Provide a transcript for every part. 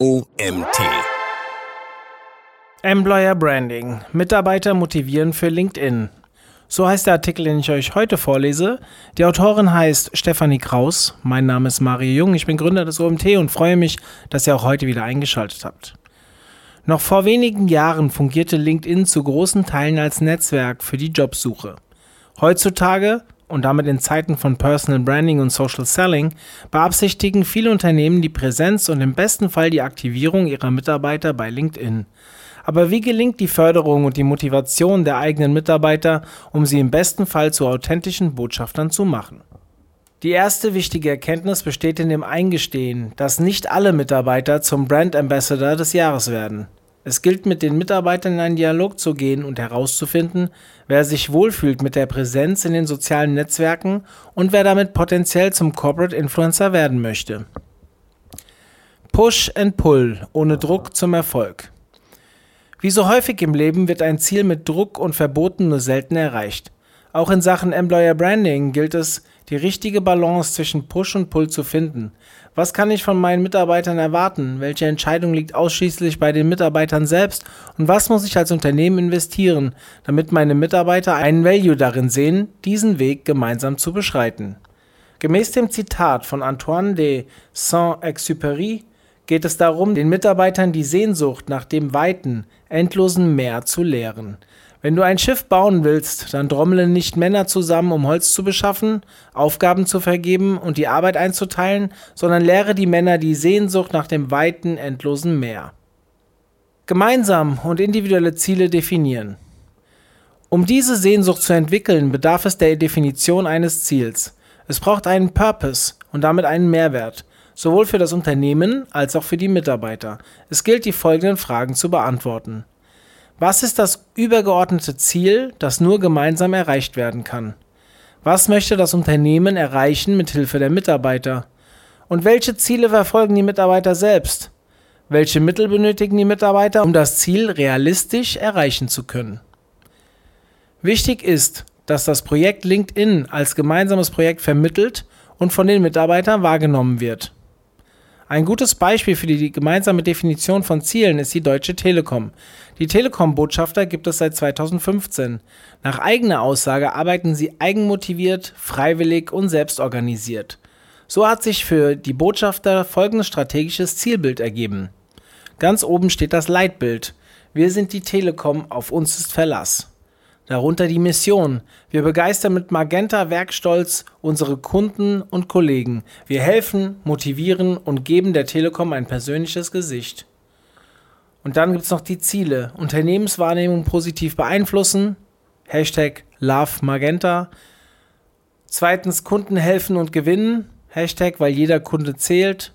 OMT. Employer Branding. Mitarbeiter motivieren für LinkedIn. So heißt der Artikel, den ich euch heute vorlese. Die Autorin heißt Stefanie Kraus. Mein Name ist Mario Jung. Ich bin Gründer des OMT und freue mich, dass ihr auch heute wieder eingeschaltet habt. Noch vor wenigen Jahren fungierte LinkedIn zu großen Teilen als Netzwerk für die Jobsuche. Heutzutage und damit in Zeiten von Personal Branding und Social Selling beabsichtigen viele Unternehmen die Präsenz und im besten Fall die Aktivierung ihrer Mitarbeiter bei LinkedIn. Aber wie gelingt die Förderung und die Motivation der eigenen Mitarbeiter, um sie im besten Fall zu authentischen Botschaftern zu machen? Die erste wichtige Erkenntnis besteht in dem Eingestehen, dass nicht alle Mitarbeiter zum Brand Ambassador des Jahres werden. Es gilt mit den Mitarbeitern in einen Dialog zu gehen und herauszufinden, wer sich wohlfühlt mit der Präsenz in den sozialen Netzwerken und wer damit potenziell zum Corporate Influencer werden möchte. Push and Pull ohne Druck zum Erfolg. Wie so häufig im Leben wird ein Ziel mit Druck und Verboten nur selten erreicht. Auch in Sachen Employer Branding gilt es, die richtige Balance zwischen Push und Pull zu finden. Was kann ich von meinen Mitarbeitern erwarten? Welche Entscheidung liegt ausschließlich bei den Mitarbeitern selbst? Und was muss ich als Unternehmen investieren, damit meine Mitarbeiter einen Value darin sehen, diesen Weg gemeinsam zu beschreiten? Gemäß dem Zitat von Antoine de Saint-Exupéry geht es darum, den Mitarbeitern die Sehnsucht nach dem weiten, endlosen Meer zu lehren. Wenn du ein Schiff bauen willst, dann trommle nicht Männer zusammen, um Holz zu beschaffen, Aufgaben zu vergeben und die Arbeit einzuteilen, sondern lehre die Männer die Sehnsucht nach dem weiten, endlosen Meer. Gemeinsam und individuelle Ziele definieren. Um diese Sehnsucht zu entwickeln, bedarf es der Definition eines Ziels. Es braucht einen Purpose und damit einen Mehrwert, sowohl für das Unternehmen als auch für die Mitarbeiter. Es gilt, die folgenden Fragen zu beantworten. Was ist das übergeordnete Ziel, das nur gemeinsam erreicht werden kann? Was möchte das Unternehmen erreichen mit Hilfe der Mitarbeiter? Und welche Ziele verfolgen die Mitarbeiter selbst? Welche Mittel benötigen die Mitarbeiter, um das Ziel realistisch erreichen zu können? Wichtig ist, dass das Projekt LinkedIn als gemeinsames Projekt vermittelt und von den Mitarbeitern wahrgenommen wird. Ein gutes Beispiel für die gemeinsame Definition von Zielen ist die Deutsche Telekom. Die Telekom-Botschafter gibt es seit 2015. Nach eigener Aussage arbeiten sie eigenmotiviert, freiwillig und selbstorganisiert. So hat sich für die Botschafter folgendes strategisches Zielbild ergeben. Ganz oben steht das Leitbild. Wir sind die Telekom, auf uns ist Verlass. Darunter die Mission. Wir begeistern mit Magenta Werkstolz unsere Kunden und Kollegen. Wir helfen, motivieren und geben der Telekom ein persönliches Gesicht. Und dann gibt es noch die Ziele. Unternehmenswahrnehmung positiv beeinflussen. Hashtag Love Magenta. Zweitens Kunden helfen und gewinnen. Hashtag, weil jeder Kunde zählt.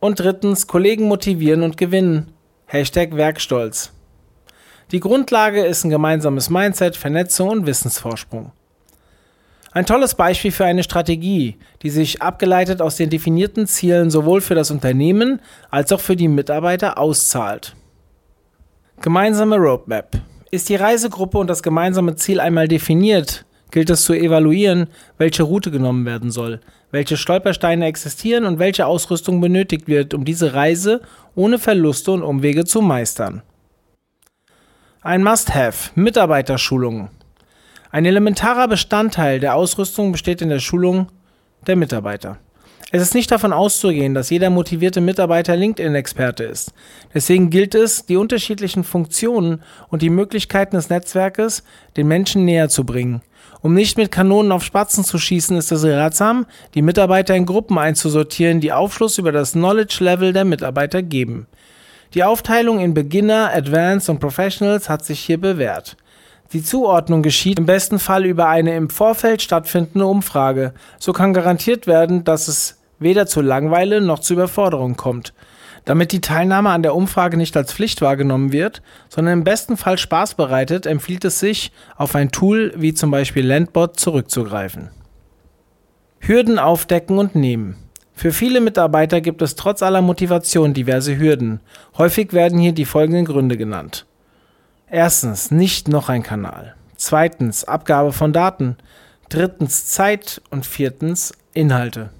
Und drittens Kollegen motivieren und gewinnen. Hashtag Werkstolz. Die Grundlage ist ein gemeinsames Mindset, Vernetzung und Wissensvorsprung. Ein tolles Beispiel für eine Strategie, die sich abgeleitet aus den definierten Zielen sowohl für das Unternehmen als auch für die Mitarbeiter auszahlt. Gemeinsame Roadmap. Ist die Reisegruppe und das gemeinsame Ziel einmal definiert, gilt es zu evaluieren, welche Route genommen werden soll, welche Stolpersteine existieren und welche Ausrüstung benötigt wird, um diese Reise ohne Verluste und Umwege zu meistern. Ein Must-Have, Mitarbeiterschulung. Ein elementarer Bestandteil der Ausrüstung besteht in der Schulung der Mitarbeiter. Es ist nicht davon auszugehen, dass jeder motivierte Mitarbeiter LinkedIn-Experte ist. Deswegen gilt es, die unterschiedlichen Funktionen und die Möglichkeiten des Netzwerkes den Menschen näher zu bringen. Um nicht mit Kanonen auf Spatzen zu schießen, ist es ratsam, die Mitarbeiter in Gruppen einzusortieren, die Aufschluss über das Knowledge-Level der Mitarbeiter geben. Die Aufteilung in Beginner, Advanced und Professionals hat sich hier bewährt. Die Zuordnung geschieht im besten Fall über eine im Vorfeld stattfindende Umfrage. So kann garantiert werden, dass es weder zu Langweile noch zu Überforderung kommt. Damit die Teilnahme an der Umfrage nicht als Pflicht wahrgenommen wird, sondern im besten Fall Spaß bereitet, empfiehlt es sich, auf ein Tool wie zum Beispiel Landbot zurückzugreifen. Hürden aufdecken und nehmen. Für viele Mitarbeiter gibt es trotz aller Motivation diverse Hürden. Häufig werden hier die folgenden Gründe genannt. Erstens, nicht noch ein Kanal. Zweitens, Abgabe von Daten. Drittens, Zeit. Und viertens, Inhalte.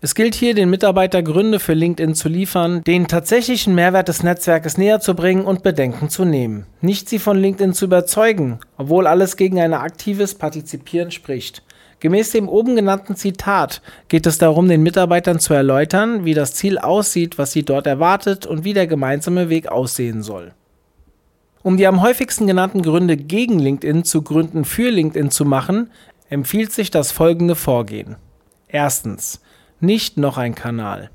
Es gilt hier, den Mitarbeiter Gründe für LinkedIn zu liefern, den tatsächlichen Mehrwert des Netzwerkes näher zu bringen und Bedenken zu nehmen. Nicht sie von LinkedIn zu überzeugen, obwohl alles gegen ein aktives Partizipieren spricht. Gemäß dem oben genannten Zitat geht es darum, den Mitarbeitern zu erläutern, wie das Ziel aussieht, was sie dort erwartet und wie der gemeinsame Weg aussehen soll. Um die am häufigsten genannten Gründe gegen LinkedIn zu Gründen für LinkedIn zu machen, empfiehlt sich das folgende Vorgehen. Erstens nicht noch ein Kanal.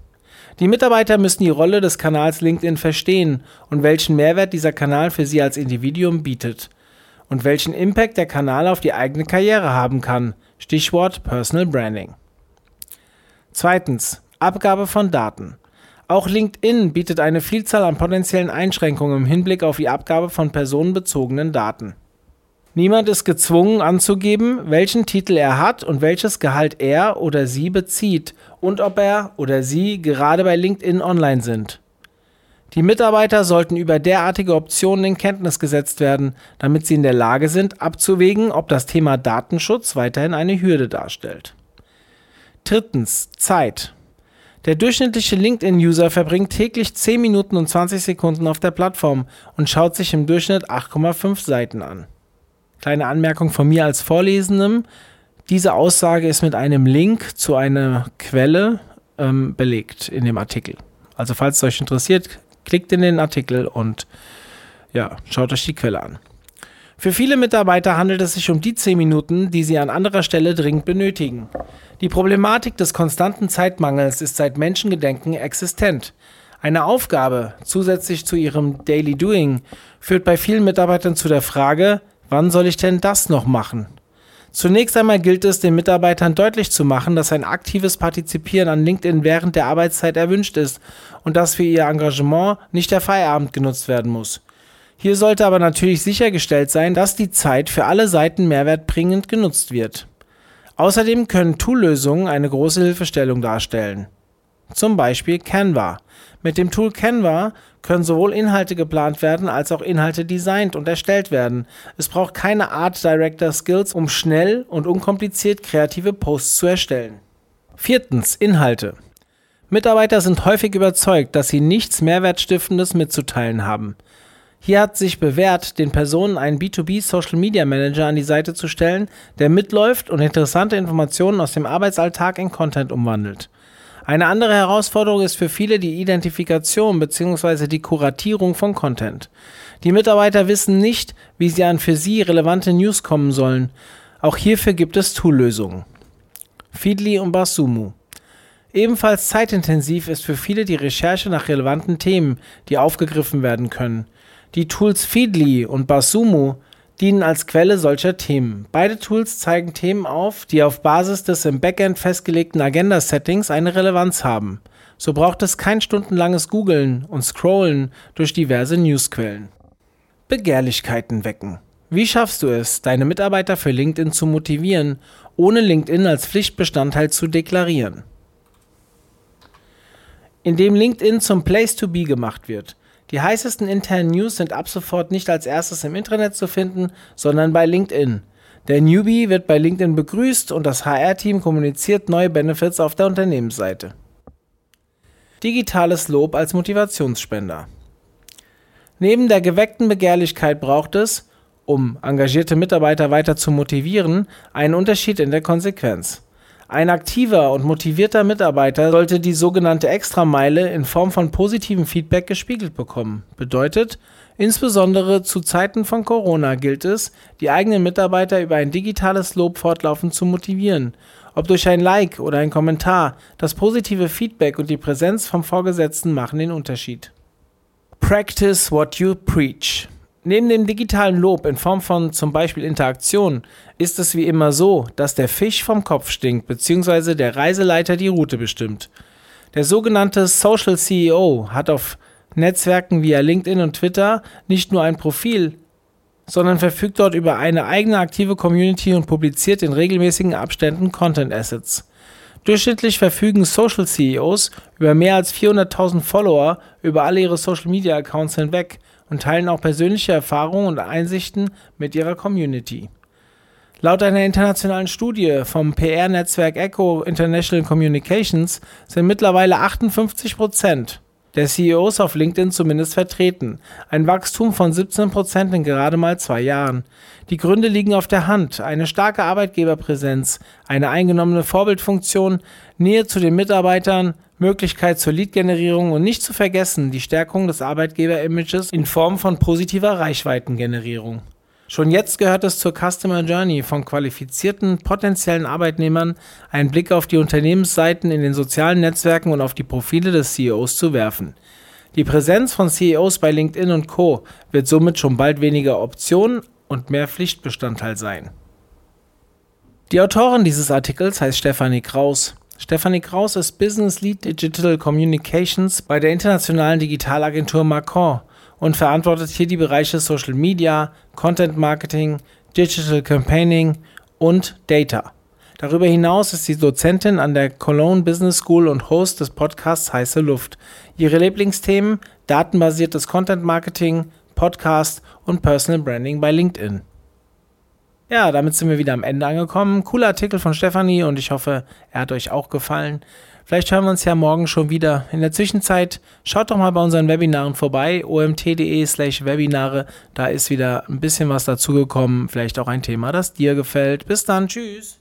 Die Mitarbeiter müssen die Rolle des Kanals LinkedIn verstehen und welchen Mehrwert dieser Kanal für sie als Individuum bietet und welchen Impact der Kanal auf die eigene Karriere haben kann. Stichwort Personal Branding. Zweitens. Abgabe von Daten. Auch LinkedIn bietet eine Vielzahl an potenziellen Einschränkungen im Hinblick auf die Abgabe von personenbezogenen Daten. Niemand ist gezwungen anzugeben, welchen Titel er hat und welches Gehalt er oder sie bezieht und ob er oder sie gerade bei LinkedIn online sind. Die Mitarbeiter sollten über derartige Optionen in Kenntnis gesetzt werden, damit sie in der Lage sind, abzuwägen, ob das Thema Datenschutz weiterhin eine Hürde darstellt. Drittens Zeit. Der durchschnittliche LinkedIn-User verbringt täglich 10 Minuten und 20 Sekunden auf der Plattform und schaut sich im Durchschnitt 8,5 Seiten an. Kleine Anmerkung von mir als Vorlesendem. Diese Aussage ist mit einem Link zu einer Quelle ähm, belegt in dem Artikel. Also falls es euch interessiert, klickt in den Artikel und ja, schaut euch die Quelle an. Für viele Mitarbeiter handelt es sich um die 10 Minuten, die sie an anderer Stelle dringend benötigen. Die Problematik des konstanten Zeitmangels ist seit Menschengedenken existent. Eine Aufgabe zusätzlich zu ihrem Daily Doing führt bei vielen Mitarbeitern zu der Frage, Wann soll ich denn das noch machen? Zunächst einmal gilt es, den Mitarbeitern deutlich zu machen, dass ein aktives Partizipieren an LinkedIn während der Arbeitszeit erwünscht ist und dass für ihr Engagement nicht der Feierabend genutzt werden muss. Hier sollte aber natürlich sichergestellt sein, dass die Zeit für alle Seiten mehrwertbringend genutzt wird. Außerdem können Toollösungen eine große Hilfestellung darstellen. Zum Beispiel Canva. Mit dem Tool Canva können sowohl Inhalte geplant werden als auch Inhalte designt und erstellt werden. Es braucht keine Art Director Skills, um schnell und unkompliziert kreative Posts zu erstellen. Viertens, Inhalte. Mitarbeiter sind häufig überzeugt, dass sie nichts Mehrwertstiftendes mitzuteilen haben. Hier hat sich bewährt, den Personen einen B2B Social Media Manager an die Seite zu stellen, der mitläuft und interessante Informationen aus dem Arbeitsalltag in Content umwandelt. Eine andere Herausforderung ist für viele die Identifikation bzw. die Kuratierung von Content. Die Mitarbeiter wissen nicht, wie sie an für sie relevante News kommen sollen. Auch hierfür gibt es Toollösungen. Feedly und Basumu. Ebenfalls zeitintensiv ist für viele die Recherche nach relevanten Themen, die aufgegriffen werden können. Die Tools Feedly und Basumu dienen als Quelle solcher Themen. Beide Tools zeigen Themen auf, die auf Basis des im Backend festgelegten Agenda-Settings eine Relevanz haben. So braucht es kein stundenlanges Googlen und Scrollen durch diverse Newsquellen. Begehrlichkeiten wecken. Wie schaffst du es, deine Mitarbeiter für LinkedIn zu motivieren, ohne LinkedIn als Pflichtbestandteil zu deklarieren? Indem LinkedIn zum Place to Be gemacht wird. Die heißesten internen News sind ab sofort nicht als erstes im Intranet zu finden, sondern bei LinkedIn. Der Newbie wird bei LinkedIn begrüßt und das HR-Team kommuniziert neue Benefits auf der Unternehmensseite. Digitales Lob als Motivationsspender. Neben der geweckten Begehrlichkeit braucht es, um engagierte Mitarbeiter weiter zu motivieren, einen Unterschied in der Konsequenz. Ein aktiver und motivierter Mitarbeiter sollte die sogenannte Extrameile in Form von positivem Feedback gespiegelt bekommen. Bedeutet, insbesondere zu Zeiten von Corona gilt es, die eigenen Mitarbeiter über ein digitales Lob fortlaufend zu motivieren. Ob durch ein Like oder ein Kommentar, das positive Feedback und die Präsenz vom Vorgesetzten machen den Unterschied. Practice what you preach. Neben dem digitalen Lob in Form von zum Beispiel Interaktion ist es wie immer so, dass der Fisch vom Kopf stinkt bzw. der Reiseleiter die Route bestimmt. Der sogenannte Social CEO hat auf Netzwerken wie LinkedIn und Twitter nicht nur ein Profil, sondern verfügt dort über eine eigene aktive Community und publiziert in regelmäßigen Abständen Content Assets. Durchschnittlich verfügen Social CEOs über mehr als 400.000 Follower über alle ihre Social Media Accounts hinweg und teilen auch persönliche Erfahrungen und Einsichten mit ihrer Community. Laut einer internationalen Studie vom PR-Netzwerk Echo International Communications sind mittlerweile 58 Prozent der CEOs auf LinkedIn zumindest vertreten, ein Wachstum von 17 Prozent in gerade mal zwei Jahren. Die Gründe liegen auf der Hand, eine starke Arbeitgeberpräsenz, eine eingenommene Vorbildfunktion, Nähe zu den Mitarbeitern, Möglichkeit zur Lead-Generierung und nicht zu vergessen die Stärkung des Arbeitgeber-Images in Form von positiver Reichweitengenerierung. Schon jetzt gehört es zur Customer Journey von qualifizierten potenziellen Arbeitnehmern, einen Blick auf die Unternehmensseiten in den sozialen Netzwerken und auf die Profile des CEOs zu werfen. Die Präsenz von CEOs bei LinkedIn und Co. wird somit schon bald weniger Option und mehr Pflichtbestandteil sein. Die Autorin dieses Artikels heißt Stefanie Kraus. Stefanie Kraus ist Business Lead Digital Communications bei der internationalen Digitalagentur Macron und verantwortet hier die Bereiche Social Media, Content Marketing, Digital Campaigning und Data. Darüber hinaus ist sie Dozentin an der Cologne Business School und Host des Podcasts Heiße Luft. Ihre Lieblingsthemen datenbasiertes Content Marketing, Podcast und Personal Branding bei LinkedIn. Ja, damit sind wir wieder am Ende angekommen. Cooler Artikel von Stefanie und ich hoffe, er hat euch auch gefallen. Vielleicht hören wir uns ja morgen schon wieder. In der Zwischenzeit schaut doch mal bei unseren Webinaren vorbei, omt.de slash Webinare. Da ist wieder ein bisschen was dazugekommen. Vielleicht auch ein Thema, das dir gefällt. Bis dann, tschüss.